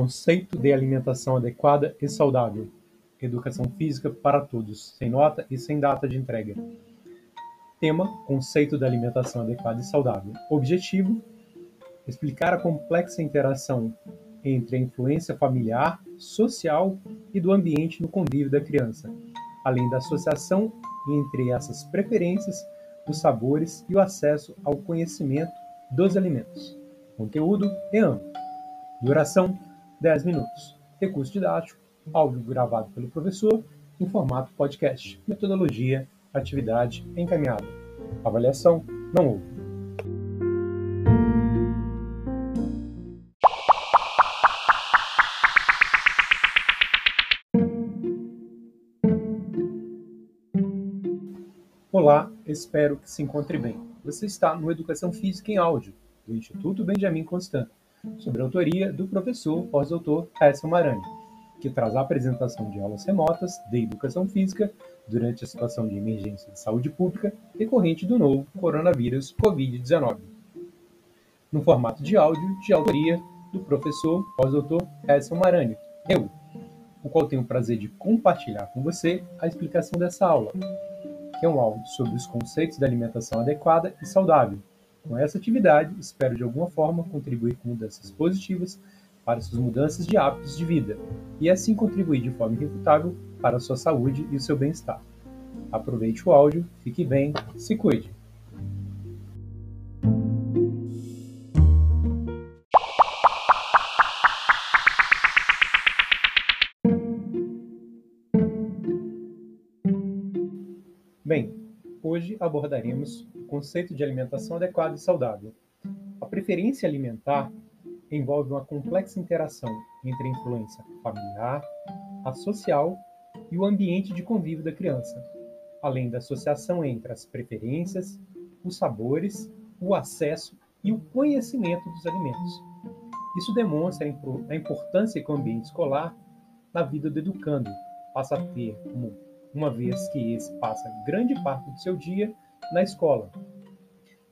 Conceito de alimentação adequada e saudável. Educação física para todos, sem nota e sem data de entrega. Tema: Conceito de alimentação adequada e saudável. Objetivo: explicar a complexa interação entre a influência familiar, social e do ambiente no convívio da criança, além da associação entre essas preferências, os sabores e o acesso ao conhecimento dos alimentos. Conteúdo e amplo. Duração 10 minutos. Recurso didático, áudio gravado pelo professor, em formato podcast. Metodologia, atividade encaminhada. Avaliação, não houve. Olá, espero que se encontre bem. Você está no Educação Física em Áudio, do Instituto Benjamin Constant sobre a autoria do professor pós-doutor Edson Marani, que traz a apresentação de aulas remotas de educação física durante a situação de emergência de saúde pública decorrente do novo coronavírus Covid-19. No formato de áudio de autoria do professor pós-doutor Edson Marani, eu, o qual tenho o prazer de compartilhar com você a explicação dessa aula, que é um áudio sobre os conceitos da alimentação adequada e saudável, com essa atividade, espero de alguma forma contribuir com mudanças positivas para suas mudanças de hábitos de vida e assim contribuir de forma irrefutável para a sua saúde e o seu bem-estar. Aproveite o áudio, fique bem, se cuide. Abordaremos conceito de alimentação adequada e saudável. A preferência alimentar envolve uma complexa interação entre a influência familiar, a social e o ambiente de convívio da criança, além da associação entre as preferências, os sabores, o acesso e o conhecimento dos alimentos. Isso demonstra a importância que o ambiente escolar na vida do educando passa a ter, uma vez que esse passa grande parte do seu dia na escola,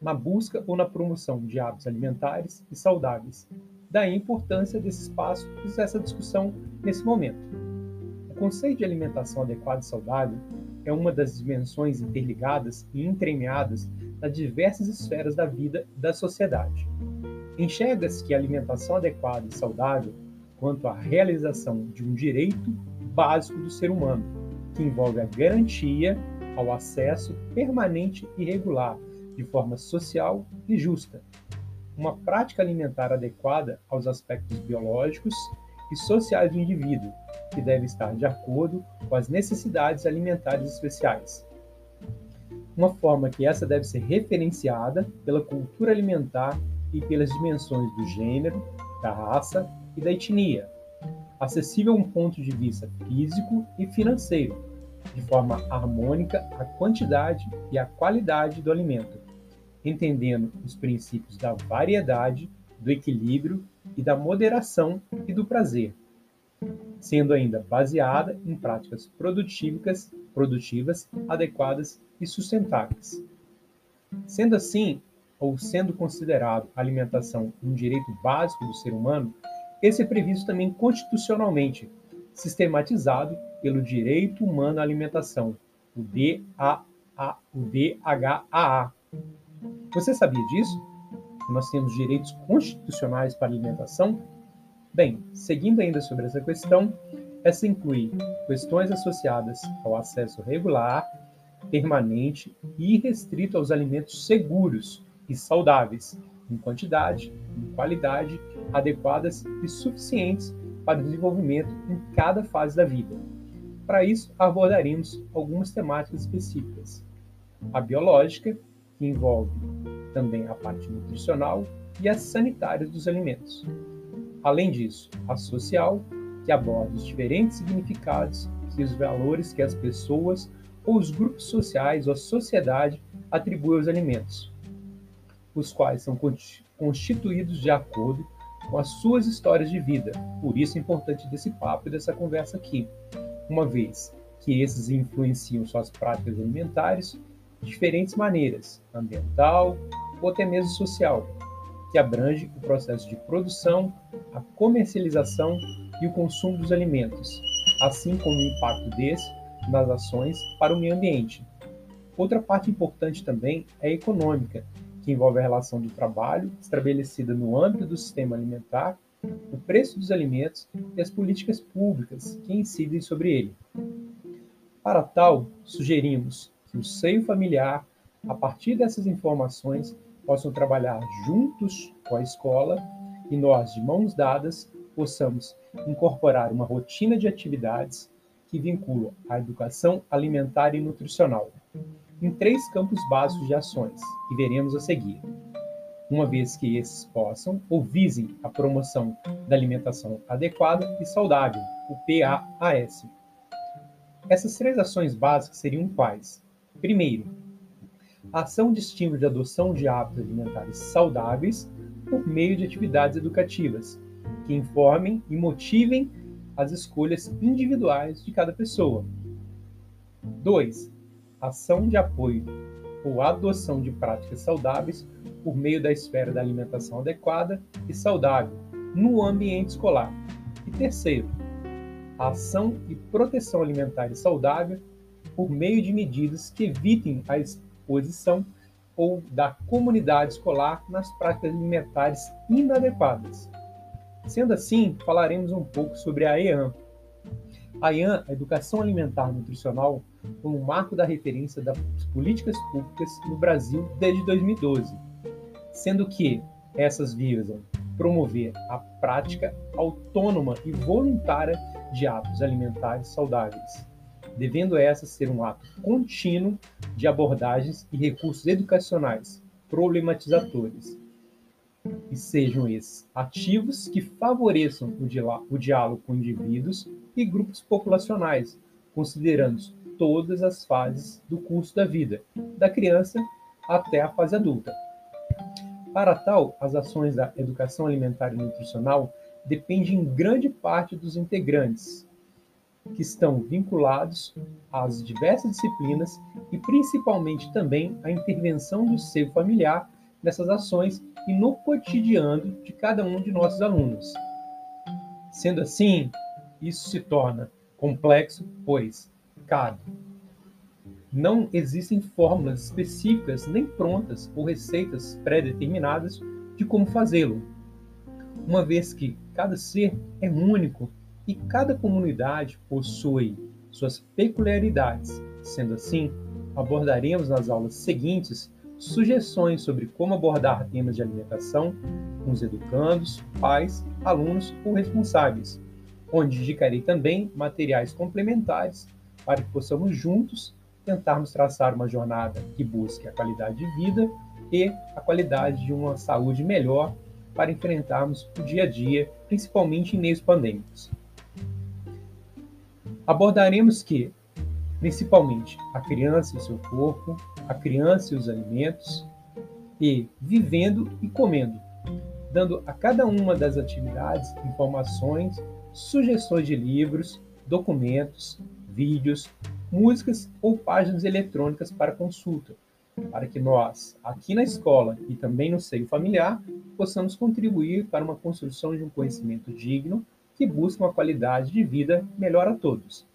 na busca ou na promoção de hábitos alimentares e saudáveis. Daí a importância desse espaço e dessa discussão nesse momento. O conceito de alimentação adequada e saudável é uma das dimensões interligadas e entremeadas nas diversas esferas da vida da sociedade. Enxerga-se que a alimentação adequada e saudável quanto à realização de um direito básico do ser humano, que envolve a garantia ao acesso permanente e regular, de forma social e justa. Uma prática alimentar adequada aos aspectos biológicos e sociais do indivíduo, que deve estar de acordo com as necessidades alimentares especiais. Uma forma que essa deve ser referenciada pela cultura alimentar e pelas dimensões do gênero, da raça e da etnia, acessível a um ponto de vista físico e financeiro, de forma harmônica a quantidade e a qualidade do alimento, entendendo os princípios da variedade, do equilíbrio e da moderação e do prazer, sendo ainda baseada em práticas produtivas, produtivas adequadas e sustentáveis. Sendo assim, ou sendo considerado a alimentação um direito básico do ser humano, esse é previsto também constitucionalmente, sistematizado pelo Direito Humano à Alimentação, o DHAA. Você sabia disso? Nós temos direitos constitucionais para a alimentação? Bem, seguindo ainda sobre essa questão, essa inclui questões associadas ao acesso regular, permanente e restrito aos alimentos seguros e saudáveis, em quantidade, em qualidade, adequadas e suficientes para o desenvolvimento em cada fase da vida. Para isso, abordaremos algumas temáticas específicas. A biológica, que envolve também a parte nutricional e as sanitárias dos alimentos. Além disso, a social, que aborda os diferentes significados e os valores que as pessoas ou os grupos sociais ou a sociedade atribuem aos alimentos, os quais são constituídos de acordo com as suas histórias de vida. Por isso é importante desse papo e dessa conversa aqui, uma vez que esses influenciam suas práticas alimentares de diferentes maneiras, ambiental ou até mesmo social, que abrange o processo de produção, a comercialização e o consumo dos alimentos, assim como o impacto desse nas ações para o meio ambiente. Outra parte importante também é econômica, que envolve a relação do trabalho estabelecida no âmbito do sistema alimentar, o preço dos alimentos e as políticas públicas que incidem sobre ele. Para tal, sugerimos que o seio familiar, a partir dessas informações, possam trabalhar juntos com a escola e nós, de mãos dadas, possamos incorporar uma rotina de atividades que vinculam a educação alimentar e nutricional em três campos básicos de ações que veremos a seguir. Uma vez que esses possam ou visem a promoção da alimentação adequada e saudável, o PAAS. Essas três ações básicas seriam quais? Primeiro, a ação de estímulo de adoção de hábitos alimentares saudáveis por meio de atividades educativas que informem e motivem as escolhas individuais de cada pessoa. 2. Ação de apoio ou adoção de práticas saudáveis por meio da esfera da alimentação adequada e saudável no ambiente escolar. E terceiro, ação e proteção alimentar e saudável por meio de medidas que evitem a exposição ou da comunidade escolar nas práticas alimentares inadequadas. Sendo assim, falaremos um pouco sobre a EAN. A EAN, a Educação Alimentar Nutricional, como marco da referência das políticas públicas no Brasil desde 2012, sendo que essas visam promover a prática autônoma e voluntária de hábitos alimentares saudáveis, devendo essa ser um ato contínuo de abordagens e recursos educacionais problematizadores, e sejam esses ativos que favoreçam o diálogo com indivíduos e grupos populacionais, considerando todas as fases do curso da vida, da criança até a fase adulta. Para tal, as ações da educação alimentar e nutricional dependem em grande parte dos integrantes, que estão vinculados às diversas disciplinas e principalmente também à intervenção do seio familiar nessas ações e no cotidiano de cada um de nossos alunos. Sendo assim, isso se torna complexo, pois, cabe. Não existem fórmulas específicas nem prontas ou receitas pré-determinadas de como fazê-lo, uma vez que cada ser é único e cada comunidade possui suas peculiaridades. Sendo assim, abordaremos nas aulas seguintes sugestões sobre como abordar temas de alimentação com os educandos, pais, alunos ou responsáveis, onde indicarei também materiais complementares para que possamos juntos tentarmos traçar uma jornada que busque a qualidade de vida e a qualidade de uma saúde melhor para enfrentarmos o dia a dia, principalmente em meios pandêmicos. Abordaremos que, principalmente, a criança e seu corpo, a criança e os alimentos, e vivendo e comendo, dando a cada uma das atividades informações, sugestões de livros, documentos, vídeos, músicas ou páginas eletrônicas para consulta, para que nós, aqui na escola e também no seio familiar, possamos contribuir para uma construção de um conhecimento digno que busca uma qualidade de vida melhor a todos.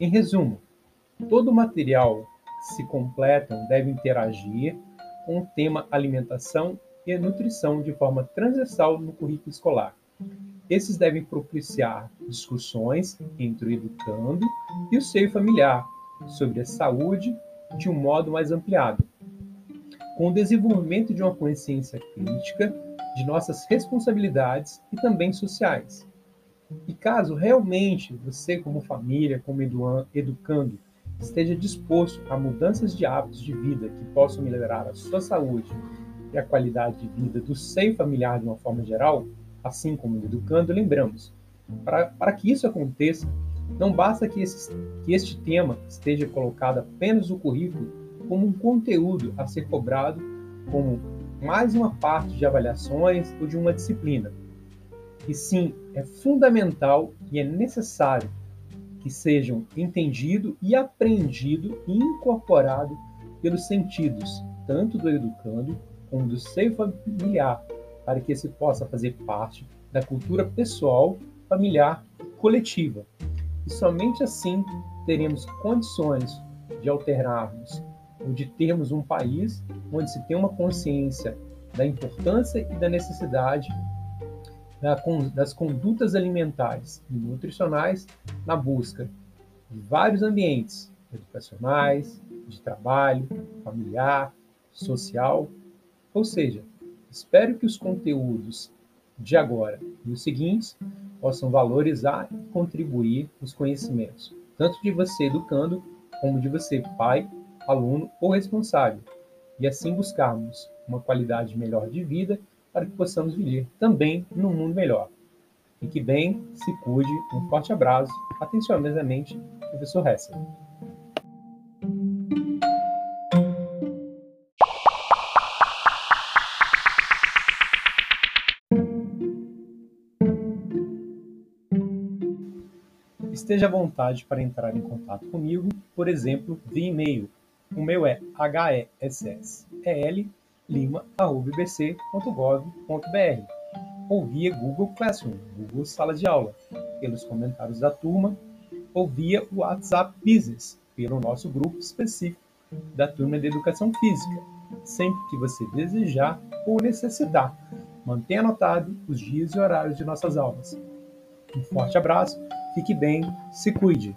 Em resumo, todo o material se completam devem interagir com o tema alimentação e nutrição de forma transversal no currículo escolar. Esses devem propiciar discussões entre o educando e o seio familiar sobre a saúde de um modo mais ampliado, com o desenvolvimento de uma consciência crítica de nossas responsabilidades e também sociais. E caso realmente você, como família, como educando, esteja disposto a mudanças de hábitos de vida que possam melhorar a sua saúde e a qualidade de vida do seio familiar de uma forma geral, assim como educando, lembramos, para, que isso aconteça, não basta que, esse, que este tema esteja colocado apenas no currículo como um conteúdo a ser cobrado como mais uma parte de avaliações ou de uma disciplina. E sim, é fundamental e é necessário que sejam entendido e aprendido e incorporado pelos sentidos, tanto do educando como do seio familiar, para que se possa fazer parte da cultura pessoal, familiar, coletiva. E somente assim teremos condições de alternarmos ou de termos um país onde se tem uma consciência da importância e da necessidade das condutas alimentares e nutricionais na busca de vários ambientes educacionais, de trabalho, familiar, social. Ou seja, espero que os conteúdos de agora e os seguintes possam valorizar e contribuir os conhecimentos, tanto de você educando, como de você pai, aluno ou responsável, e assim buscarmos uma qualidade melhor de vida para que possamos viver também num mundo melhor. Fique bem, se cuide, um forte abraço, atenciosamente, professor Hessel. Esteja à vontade para entrar em contato comigo, por exemplo, via e-mail. O meu é hesslima.ibc.gov.br ou via Google Classroom, Google Sala de Aula, pelos comentários da turma, ou via WhatsApp Business, pelo nosso grupo específico da turma de Educação Física, sempre que você desejar ou necessitar. Mantenha anotado os dias e horários de nossas aulas. Um forte abraço Fique bem, se cuide.